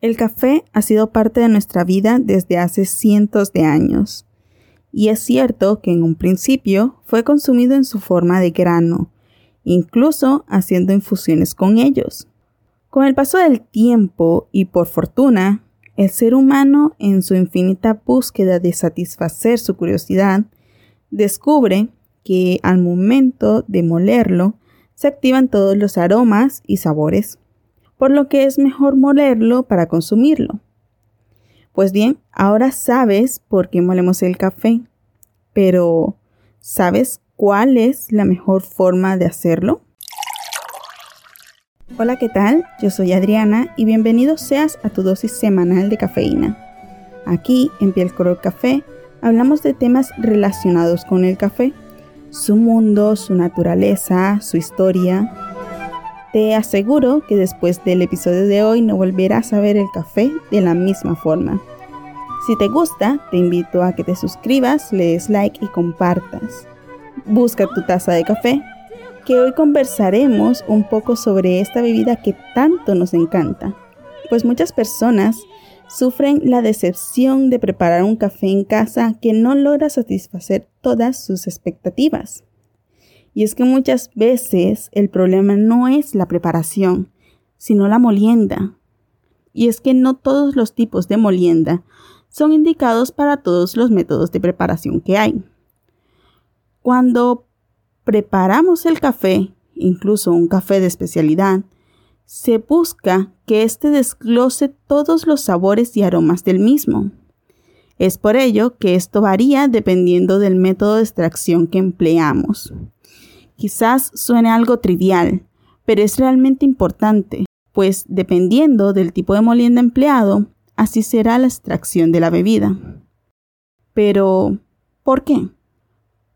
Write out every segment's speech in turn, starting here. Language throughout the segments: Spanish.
El café ha sido parte de nuestra vida desde hace cientos de años. Y es cierto que en un principio fue consumido en su forma de grano, incluso haciendo infusiones con ellos. Con el paso del tiempo y por fortuna, el ser humano en su infinita búsqueda de satisfacer su curiosidad, descubre que al momento de molerlo se activan todos los aromas y sabores por lo que es mejor molerlo para consumirlo. Pues bien, ahora sabes por qué molemos el café, pero ¿sabes cuál es la mejor forma de hacerlo? Hola, ¿qué tal? Yo soy Adriana y bienvenido seas a tu dosis semanal de cafeína. Aquí, en Piel Color Café, hablamos de temas relacionados con el café, su mundo, su naturaleza, su historia, te aseguro que después del episodio de hoy no volverás a ver el café de la misma forma. Si te gusta, te invito a que te suscribas, le des like y compartas. Busca tu taza de café, que hoy conversaremos un poco sobre esta bebida que tanto nos encanta. Pues muchas personas sufren la decepción de preparar un café en casa que no logra satisfacer todas sus expectativas. Y es que muchas veces el problema no es la preparación, sino la molienda. Y es que no todos los tipos de molienda son indicados para todos los métodos de preparación que hay. Cuando preparamos el café, incluso un café de especialidad, se busca que éste desglose todos los sabores y aromas del mismo. Es por ello que esto varía dependiendo del método de extracción que empleamos. Quizás suene algo trivial, pero es realmente importante, pues dependiendo del tipo de molienda empleado, así será la extracción de la bebida. Pero, ¿por qué?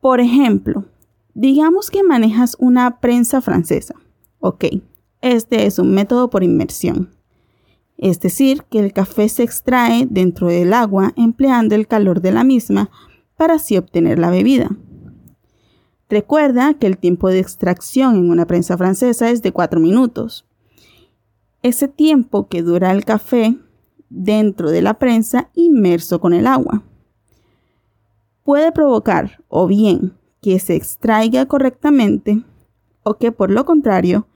Por ejemplo, digamos que manejas una prensa francesa. Ok, este es un método por inmersión. Es decir, que el café se extrae dentro del agua empleando el calor de la misma para así obtener la bebida. Recuerda que el tiempo de extracción en una prensa francesa es de 4 minutos. Ese tiempo que dura el café dentro de la prensa inmerso con el agua puede provocar o bien que se extraiga correctamente o que por lo contrario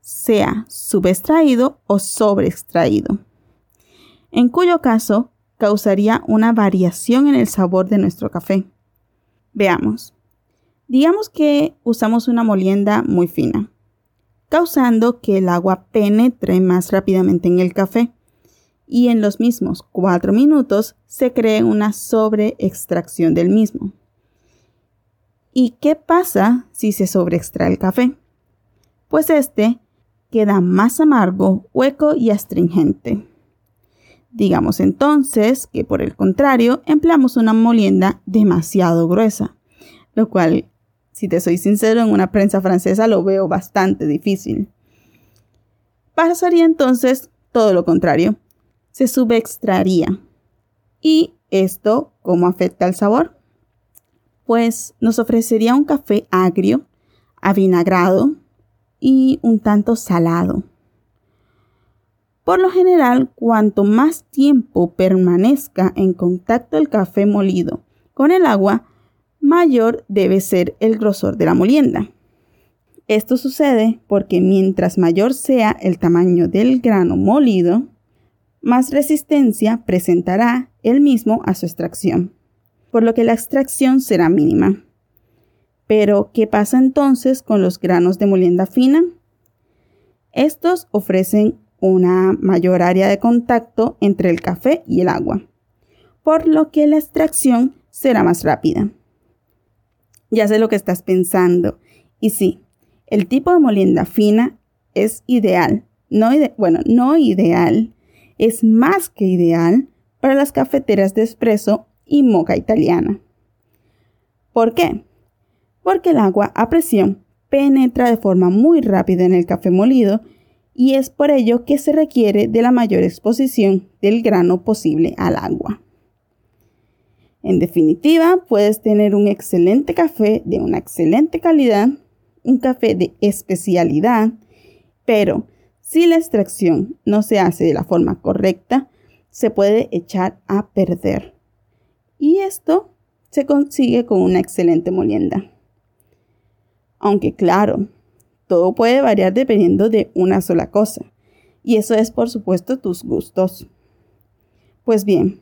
sea subextraído o sobreextraído, en cuyo caso causaría una variación en el sabor de nuestro café. Veamos. Digamos que usamos una molienda muy fina, causando que el agua penetre más rápidamente en el café y en los mismos 4 minutos se cree una sobreextracción del mismo. ¿Y qué pasa si se sobreextrae el café? Pues este queda más amargo, hueco y astringente. Digamos entonces que por el contrario empleamos una molienda demasiado gruesa, lo cual si te soy sincero, en una prensa francesa lo veo bastante difícil. Pasaría entonces todo lo contrario. Se subextraería. ¿Y esto cómo afecta al sabor? Pues nos ofrecería un café agrio, avinagrado y un tanto salado. Por lo general, cuanto más tiempo permanezca en contacto el café molido con el agua, mayor debe ser el grosor de la molienda. Esto sucede porque mientras mayor sea el tamaño del grano molido, más resistencia presentará el mismo a su extracción, por lo que la extracción será mínima. Pero, ¿qué pasa entonces con los granos de molienda fina? Estos ofrecen una mayor área de contacto entre el café y el agua, por lo que la extracción será más rápida. Ya sé lo que estás pensando. Y sí, el tipo de molienda fina es ideal. No bueno, no ideal. Es más que ideal para las cafeteras de espresso y moca italiana. ¿Por qué? Porque el agua a presión penetra de forma muy rápida en el café molido y es por ello que se requiere de la mayor exposición del grano posible al agua. En definitiva, puedes tener un excelente café de una excelente calidad, un café de especialidad, pero Si la extracción no se hace de la forma correcta, se puede echar a perder. Y esto se consigue con una excelente molienda. Aunque claro, todo puede variar dependiendo de una sola cosa. Y eso es por supuesto tus gustos. Pues bien,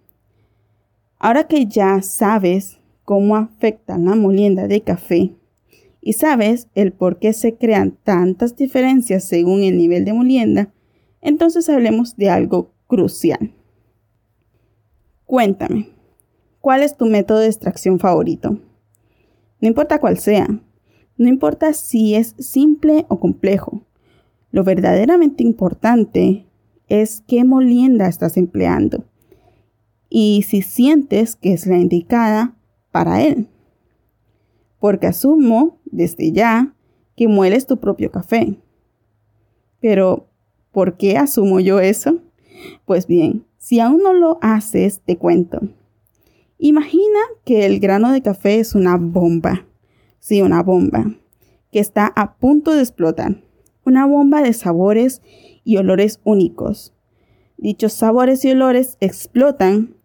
ahora que ya sabes cómo afecta la molienda de café y sabes el por qué se crean tantas diferencias según el nivel de molienda, entonces hablemos de algo crucial. Cuéntame, ¿cuál es tu método de extracción favorito? No importa cuál sea, no importa si es simple o complejo. Lo verdaderamente importante es qué molienda estás empleando y si sientes que es la indicada para él. Porque asumo desde ya que mueles tu propio café. Pero, ¿por qué asumo yo eso? Pues bien, si aún no lo haces, te cuento. Imagina que el grano de café es una bomba Sí, una bomba que está a punto de explotar. Una bomba de sabores y olores únicos. Dichos sabores y olores explotan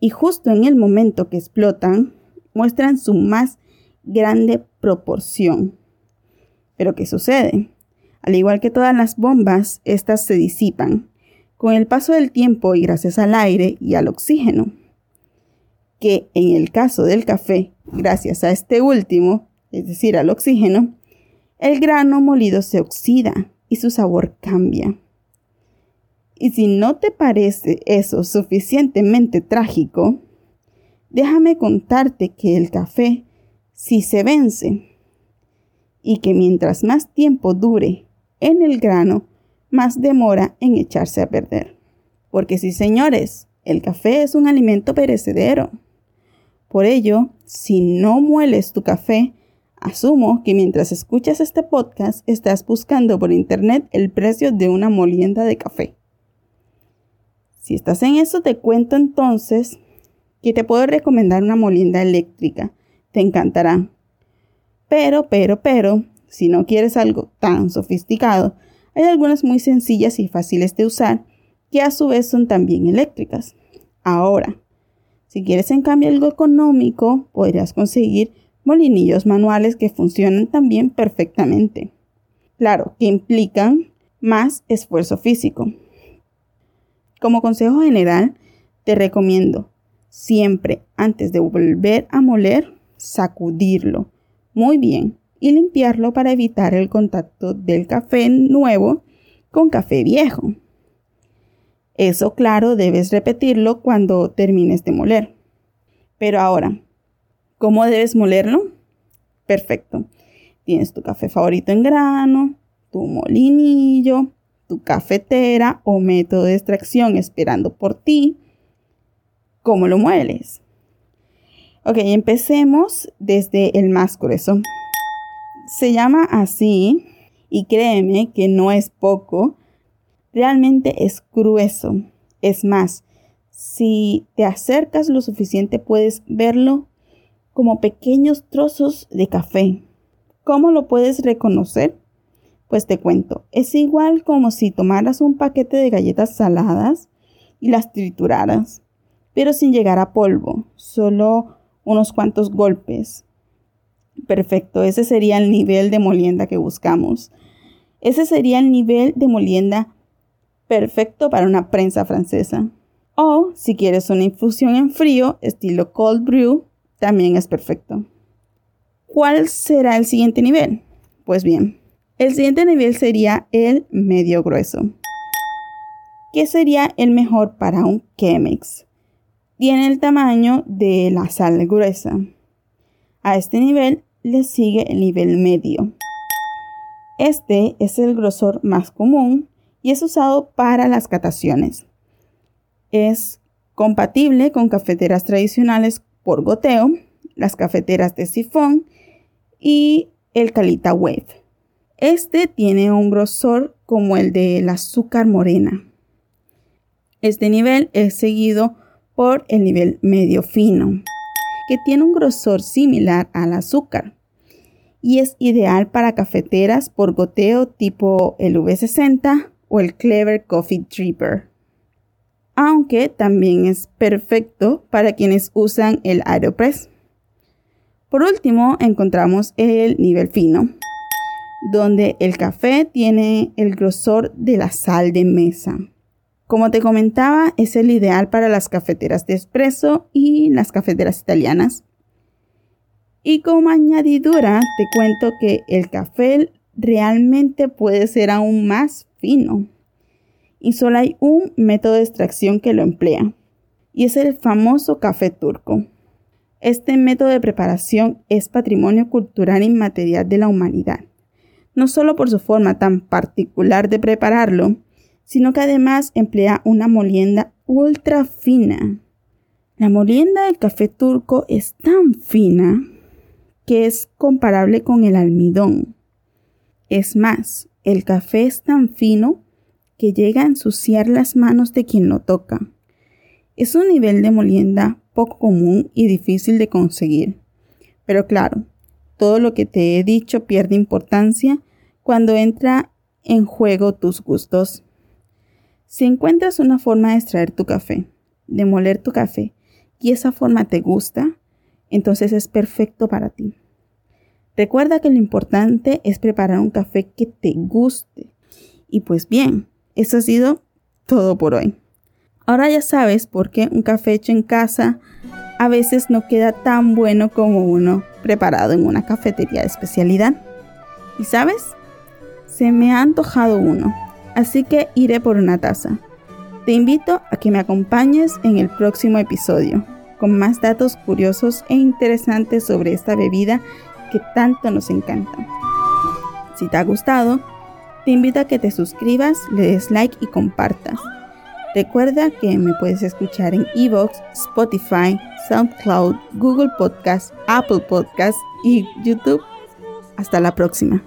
y justo en el momento que explotan muestran su más grande proporción. Pero ¿qué sucede? Al igual que todas las bombas, estas se disipan con el paso del tiempo y gracias al aire y al oxígeno que en el caso del café, gracias a este último, es decir, al oxígeno, el grano molido se oxida y su sabor cambia. Y si no te parece eso suficientemente trágico, déjame contarte que el café sí se vence y que mientras más tiempo dure en el grano, más demora en echarse a perder. Porque sí, señores, el café es un alimento perecedero. Por ello, si no mueles tu café, asumo que mientras escuchas este podcast estás buscando por internet el precio de una molienda de café. Si estás en eso, te cuento entonces que te puedo recomendar una molienda eléctrica. Te encantará. Pero, pero, pero, si no quieres algo tan sofisticado, hay algunas muy sencillas y fáciles de usar que a su vez son también eléctricas. Ahora, si quieres en cambio algo económico, podrías conseguir molinillos manuales que funcionan también perfectamente. Claro, que implican más esfuerzo físico. Como consejo general, te recomiendo siempre antes de volver a moler, sacudirlo muy bien y limpiarlo para evitar el contacto del café nuevo con café viejo. Eso, claro, debes repetirlo cuando termines de moler. Pero ahora, ¿cómo debes molerlo? Perfecto. Tienes tu café favorito en grano, tu molinillo, tu cafetera o método de extracción esperando por ti. ¿Cómo lo mueles? Ok, empecemos desde el más grueso. Se llama así y créeme que no es poco realmente es grueso. Es más, si te acercas lo suficiente puedes verlo como pequeños trozos de café. ¿Cómo lo puedes reconocer? Pues te cuento, es igual como si tomaras un paquete de galletas saladas y las trituraras, pero sin llegar a polvo, solo unos cuantos golpes. Perfecto, ese sería el nivel de molienda que buscamos. Ese sería el nivel de molienda perfecto para una prensa francesa. O si quieres una infusión en frío, estilo cold brew, también es perfecto. ¿Cuál será el siguiente nivel? Pues bien, el siguiente nivel sería el medio grueso. ¿Qué sería el mejor para un Chemex? Tiene el tamaño de la sal gruesa. A este nivel le sigue el nivel medio. Este es el grosor más común y es usado para las cataciones. Es compatible con cafeteras tradicionales por goteo, las cafeteras de sifón y el Calita Wave. Este tiene un grosor como el del azúcar morena. Este nivel es seguido por el nivel medio fino, que tiene un grosor similar al azúcar y es ideal para cafeteras por goteo tipo el V60 o el Clever Coffee Dripper. Aunque también es perfecto para quienes usan el Aeropress. Por último, encontramos el nivel fino, donde el café tiene el grosor de la sal de mesa. Como te comentaba, es el ideal para las cafeteras de espresso y las cafeteras italianas. Y como añadidura, te cuento que el café realmente puede ser aún más fino. Y solo hay un método de extracción que lo emplea, y es el famoso café turco. Este método de preparación es patrimonio cultural inmaterial de la humanidad, no solo por su forma tan particular de prepararlo, sino que además emplea una molienda ultra fina. La molienda del café turco es tan fina que es comparable con el almidón. Es más, el café es tan fino que llega a ensuciar las manos de quien lo toca. Es un nivel de molienda poco común y difícil de conseguir. Pero claro, todo lo que te he dicho pierde importancia cuando entra en juego tus gustos. Si encuentras una forma de extraer tu café, de moler tu café, y esa forma te gusta, entonces es perfecto para ti. Recuerda que lo importante es preparar un café que te guste. Y pues bien, eso ha sido todo por hoy. Ahora ya sabes por qué un café hecho en casa a veces no queda tan bueno como uno preparado en una cafetería de especialidad. ¿Y sabes? Se me ha antojado uno así que iré por una taza. Te invito a que me acompañes en el próximo episodio, con más datos curiosos e interesantes sobre esta bebida que tanto nos encanta. Si te ha gustado, te invito a que te suscribas, le des like y compartas. Recuerda que me puedes escuchar en Evox, Spotify, SoundCloud, Google Podcast, Apple Podcast y YouTube. Hasta la próxima.